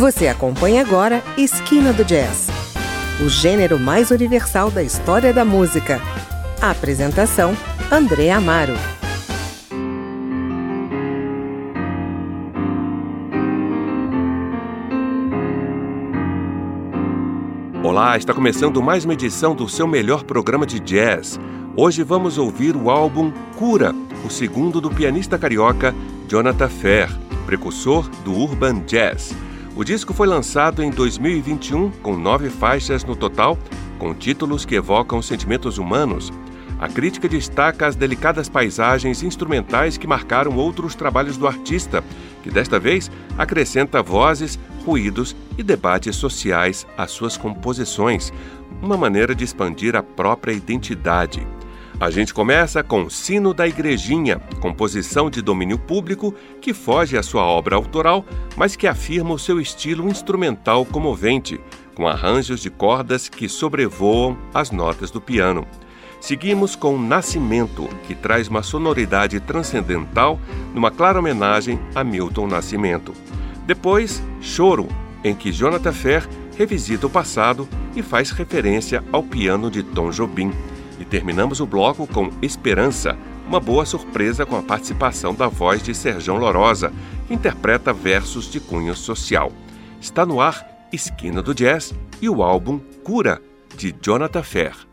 Você acompanha agora Esquina do Jazz, o gênero mais universal da história da música. A apresentação: André Amaro. Olá, está começando mais uma edição do seu melhor programa de jazz. Hoje vamos ouvir o álbum Cura, o segundo do pianista carioca Jonathan Fer, precursor do Urban Jazz. O disco foi lançado em 2021 com nove faixas no total, com títulos que evocam sentimentos humanos. A crítica destaca as delicadas paisagens instrumentais que marcaram outros trabalhos do artista, que desta vez acrescenta vozes, ruídos e debates sociais às suas composições, uma maneira de expandir a própria identidade. A gente começa com Sino da Igrejinha, composição de domínio público que foge à sua obra autoral, mas que afirma o seu estilo instrumental comovente, com arranjos de cordas que sobrevoam as notas do piano. Seguimos com Nascimento, que traz uma sonoridade transcendental numa clara homenagem a Milton Nascimento. Depois, Choro, em que Jonathan Fer revisita o passado e faz referência ao piano de Tom Jobim. Terminamos o bloco com Esperança, uma boa surpresa com a participação da voz de Serjão Lorosa, que interpreta versos de cunho social. Está no ar Esquina do Jazz e o álbum Cura, de Jonathan Fer.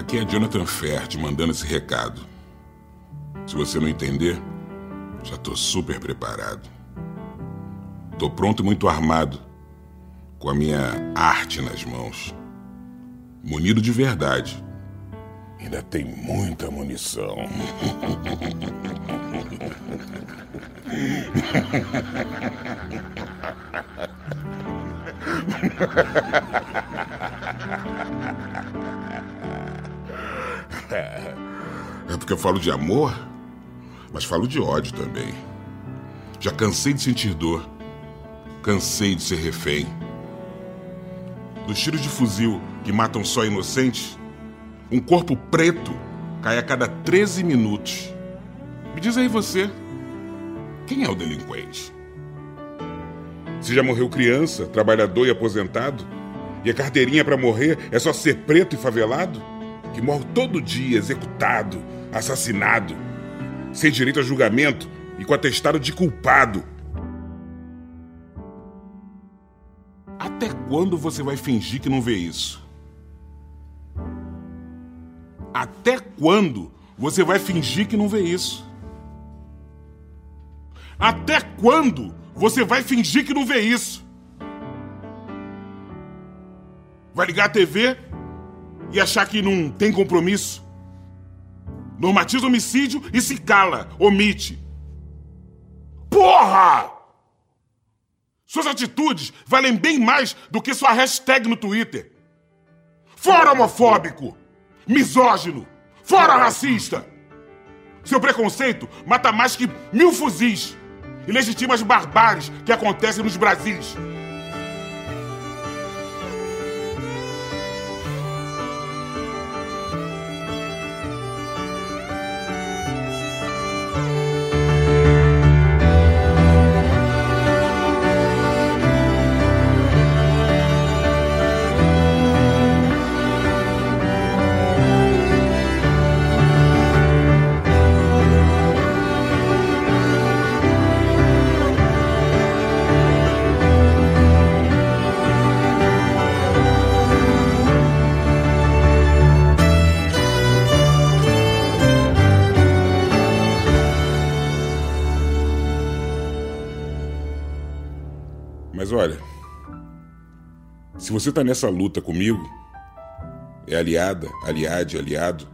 Aqui é Jonathan Fert mandando esse recado. Se você não entender, já tô super preparado. Tô pronto e muito armado, com a minha arte nas mãos. Munido de verdade. Ainda tem muita munição. eu falo de amor, mas falo de ódio também. Já cansei de sentir dor. Cansei de ser refém. Dos tiros de fuzil que matam só inocentes, um corpo preto cai a cada 13 minutos. Me diz aí você, quem é o delinquente? Se já morreu criança, trabalhador e aposentado, e a carteirinha para morrer é só ser preto e favelado? Que morre todo dia executado, assassinado, sem direito a julgamento e com atestado de culpado. Até quando você vai fingir que não vê isso? Até quando você vai fingir que não vê isso? Até quando você vai fingir que não vê isso? Vai ligar a TV e achar que não tem compromisso. Normatiza homicídio e se cala, omite. Porra! Suas atitudes valem bem mais do que sua hashtag no Twitter. Fora homofóbico, misógino, fora racista. Seu preconceito mata mais que mil fuzis e legitima as barbáries que acontecem nos Brasis. Se você tá nessa luta comigo, é aliada, aliade, aliado,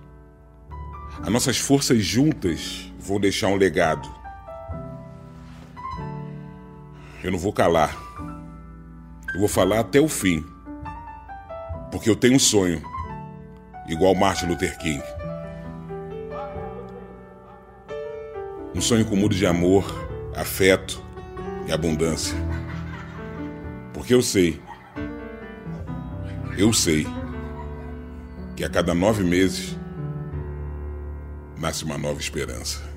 as nossas forças juntas vão deixar um legado. Eu não vou calar. Eu vou falar até o fim. Porque eu tenho um sonho, igual Martin Luther King. Um sonho com muro de amor, afeto e abundância. Porque eu sei, eu sei, que a cada nove meses nasce uma nova esperança.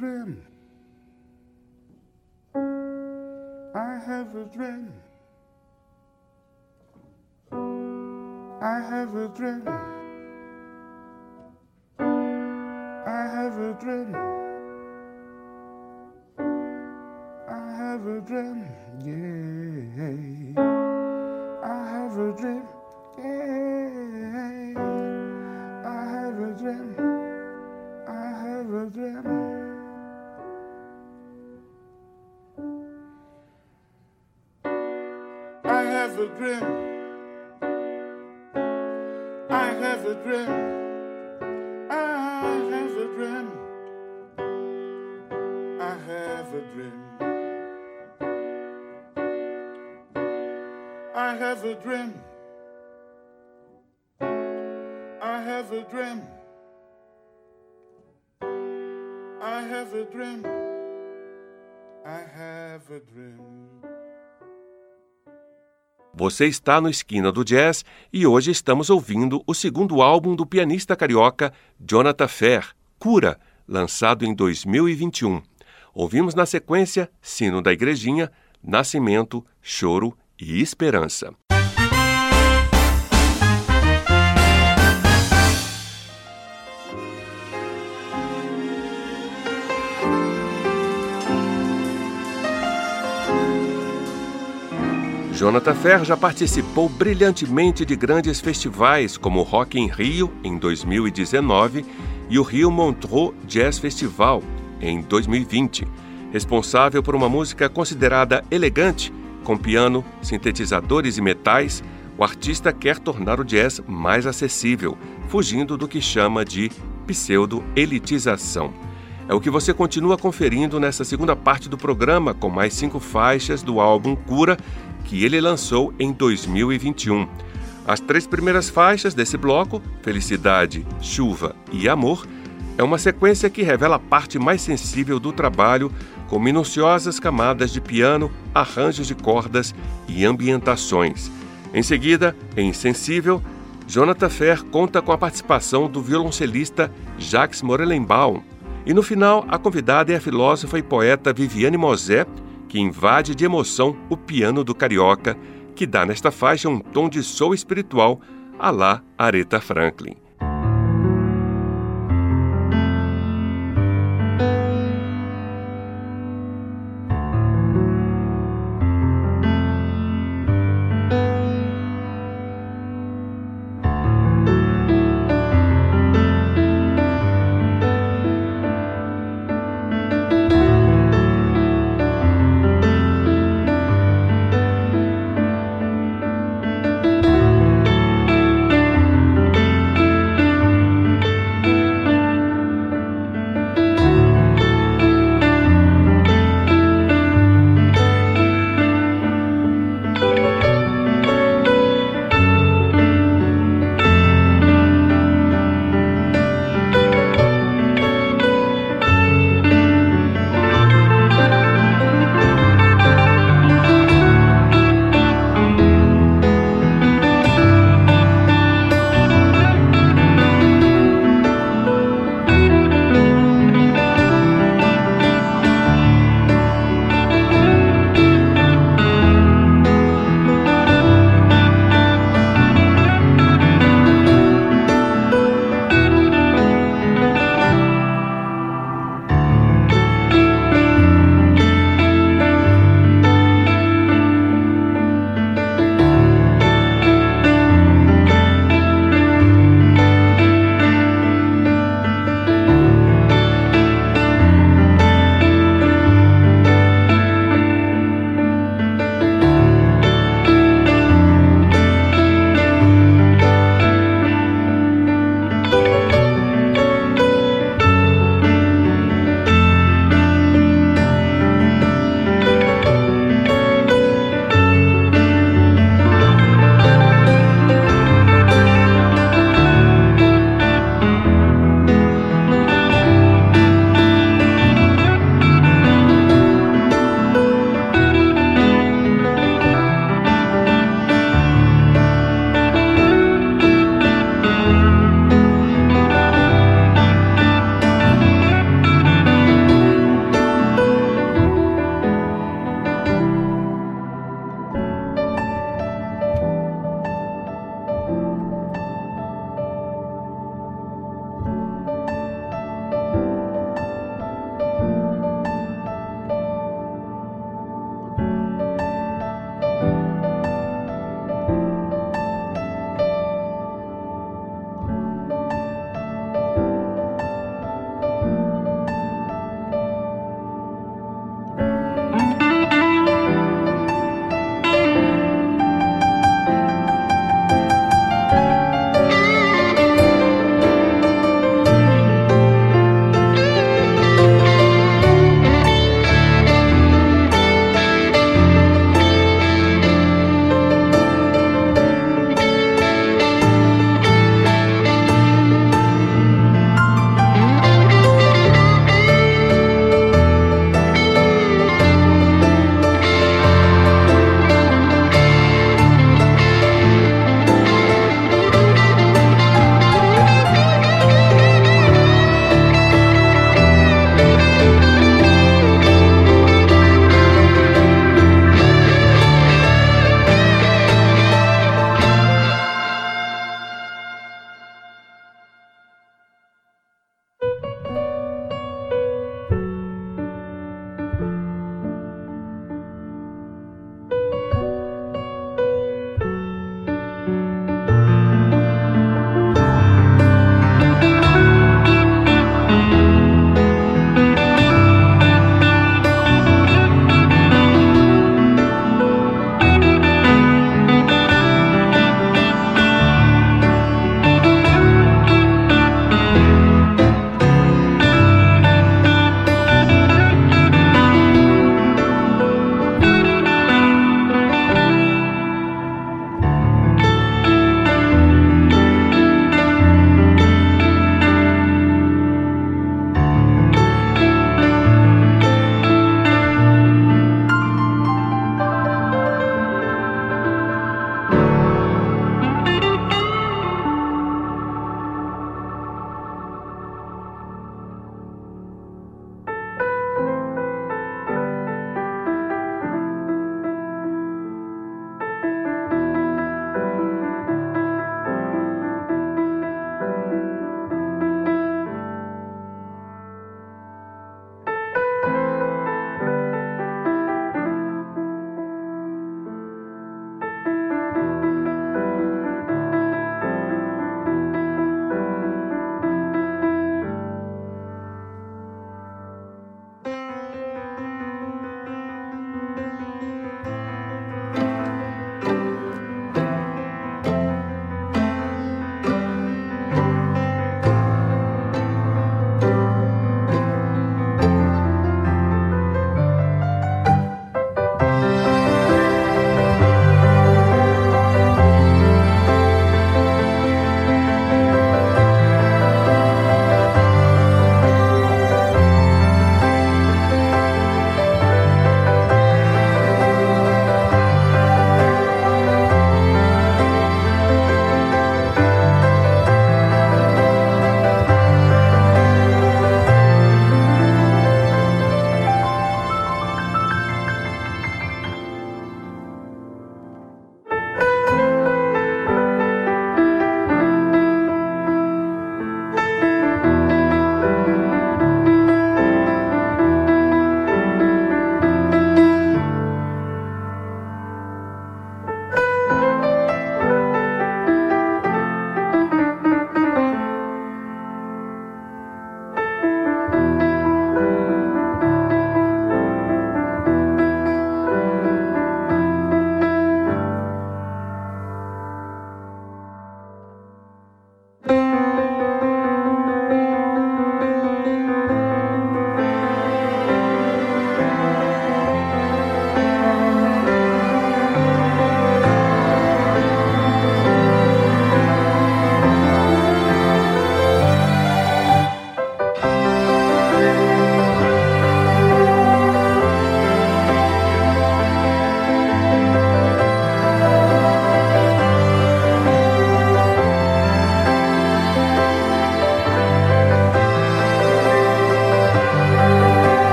Dream. I have a dream. I have a dream. Você está no Esquina do Jazz e hoje estamos ouvindo o segundo álbum do pianista carioca Jonathan Fer, Cura, lançado em 2021. Ouvimos na sequência Sino da Igrejinha, Nascimento, Choro e Esperança. Jonathan Fer já participou brilhantemente de grandes festivais como o Rock in Rio em 2019 e o Rio Montreux Jazz Festival em 2020, responsável por uma música considerada elegante, com piano, sintetizadores e metais. O artista quer tornar o jazz mais acessível, fugindo do que chama de pseudo-elitização. É o que você continua conferindo nessa segunda parte do programa, com mais cinco faixas do álbum Cura, que ele lançou em 2021. As três primeiras faixas desse bloco, Felicidade, Chuva e Amor, é uma sequência que revela a parte mais sensível do trabalho, com minuciosas camadas de piano, arranjos de cordas e ambientações. Em seguida, em Sensível, Jonathan Fer conta com a participação do violoncelista Jacques Morellenbaum. E no final, a convidada é a filósofa e poeta Viviane Mosé, que invade de emoção o piano do carioca, que dá nesta faixa um tom de soul espiritual à la Aretha Franklin.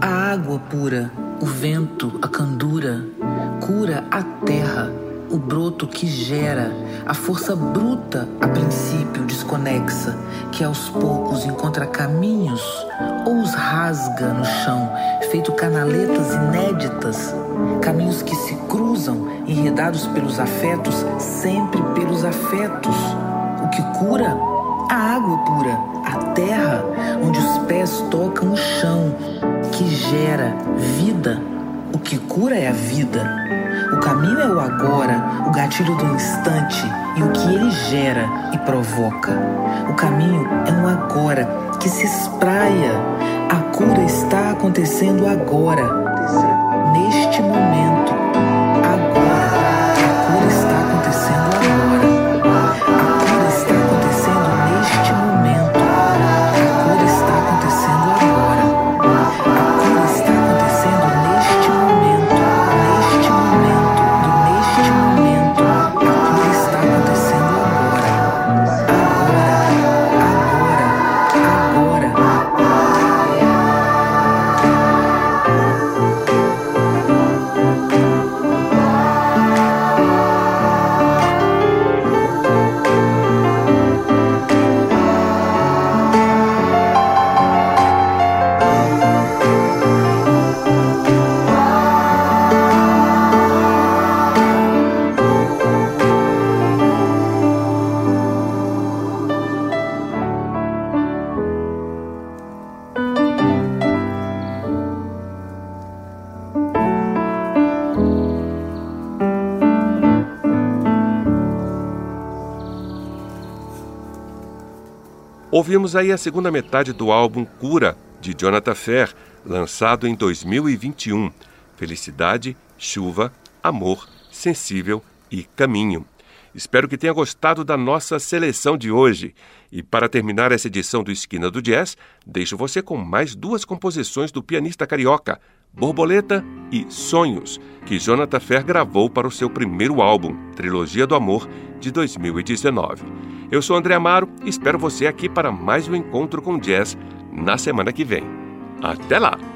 Água pura, o vento, a candura, cura a terra, o broto que gera, a força bruta, a princípio desconexa, que aos poucos encontra caminhos ou os rasga no chão, feito canaletas inéditas, caminhos que se cruzam, enredados pelos afetos, sempre pelos afetos. O que cura? A água pura, a terra, onde os pés tocam o chão, que gera vida. O que cura é a vida. O caminho é o agora, o gatilho do instante e o que ele gera e provoca. O caminho é um agora que se espraia. A cura está acontecendo agora, Ouvimos aí a segunda metade do álbum Cura, de Jonathan Fer, lançado em 2021. Felicidade, chuva, amor, sensível e caminho. Espero que tenha gostado da nossa seleção de hoje. E para terminar essa edição do Esquina do Jazz, deixo você com mais duas composições do pianista carioca, Borboleta e Sonhos, que Jonathan Fer gravou para o seu primeiro álbum, Trilogia do Amor, de 2019. Eu sou André Amaro e espero você aqui para mais um encontro com jazz na semana que vem. Até lá!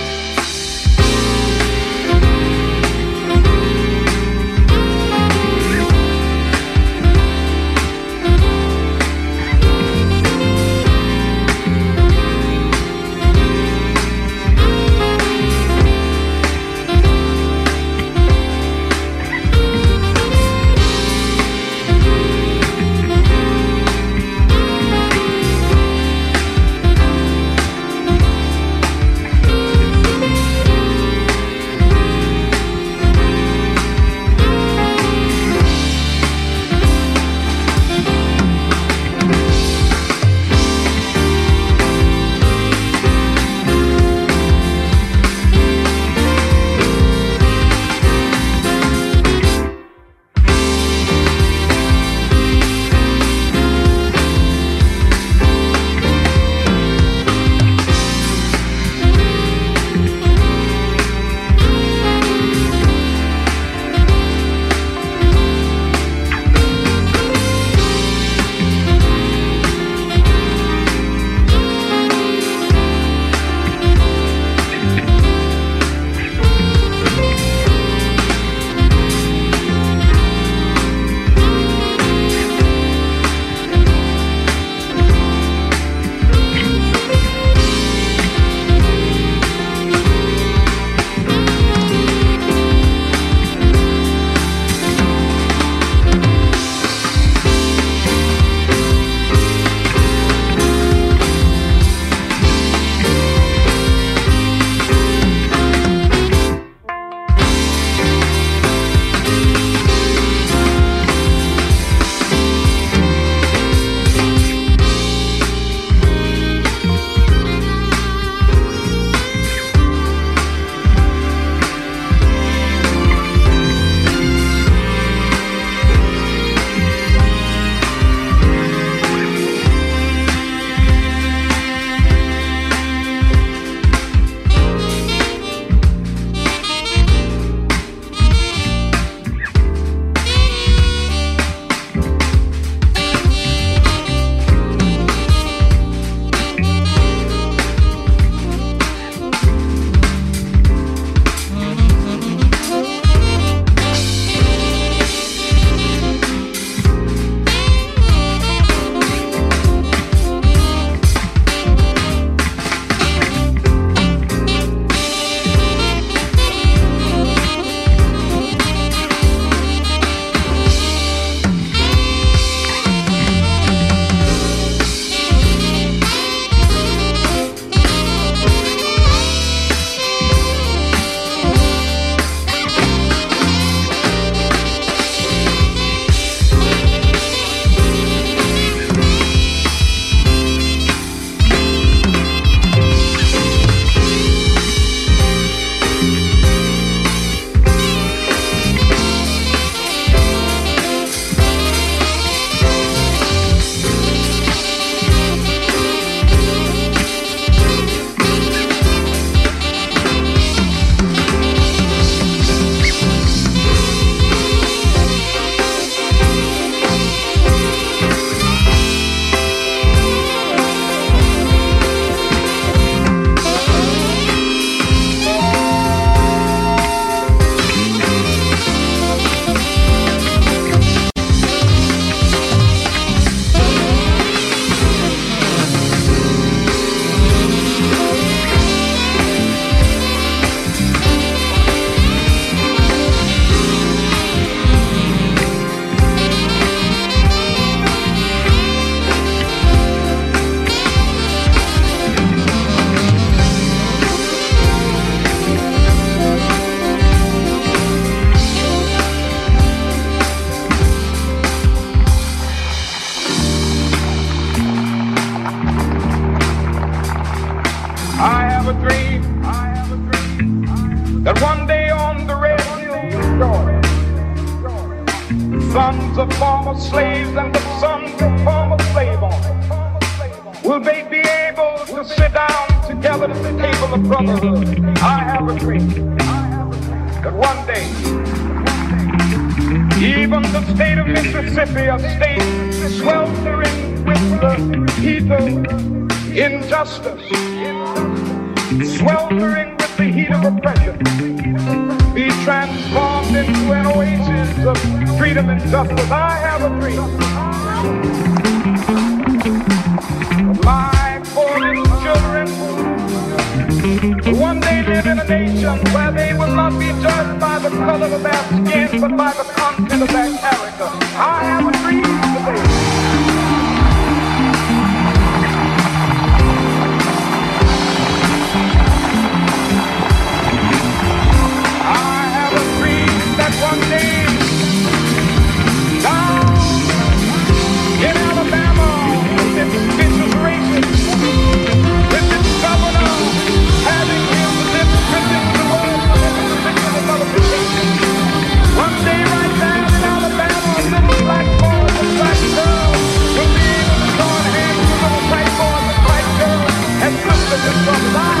my foreign children one day live in a nation where they will not be judged by the color of their skin, but by the content of their character. I have a dream today. one day Welcome from Boston.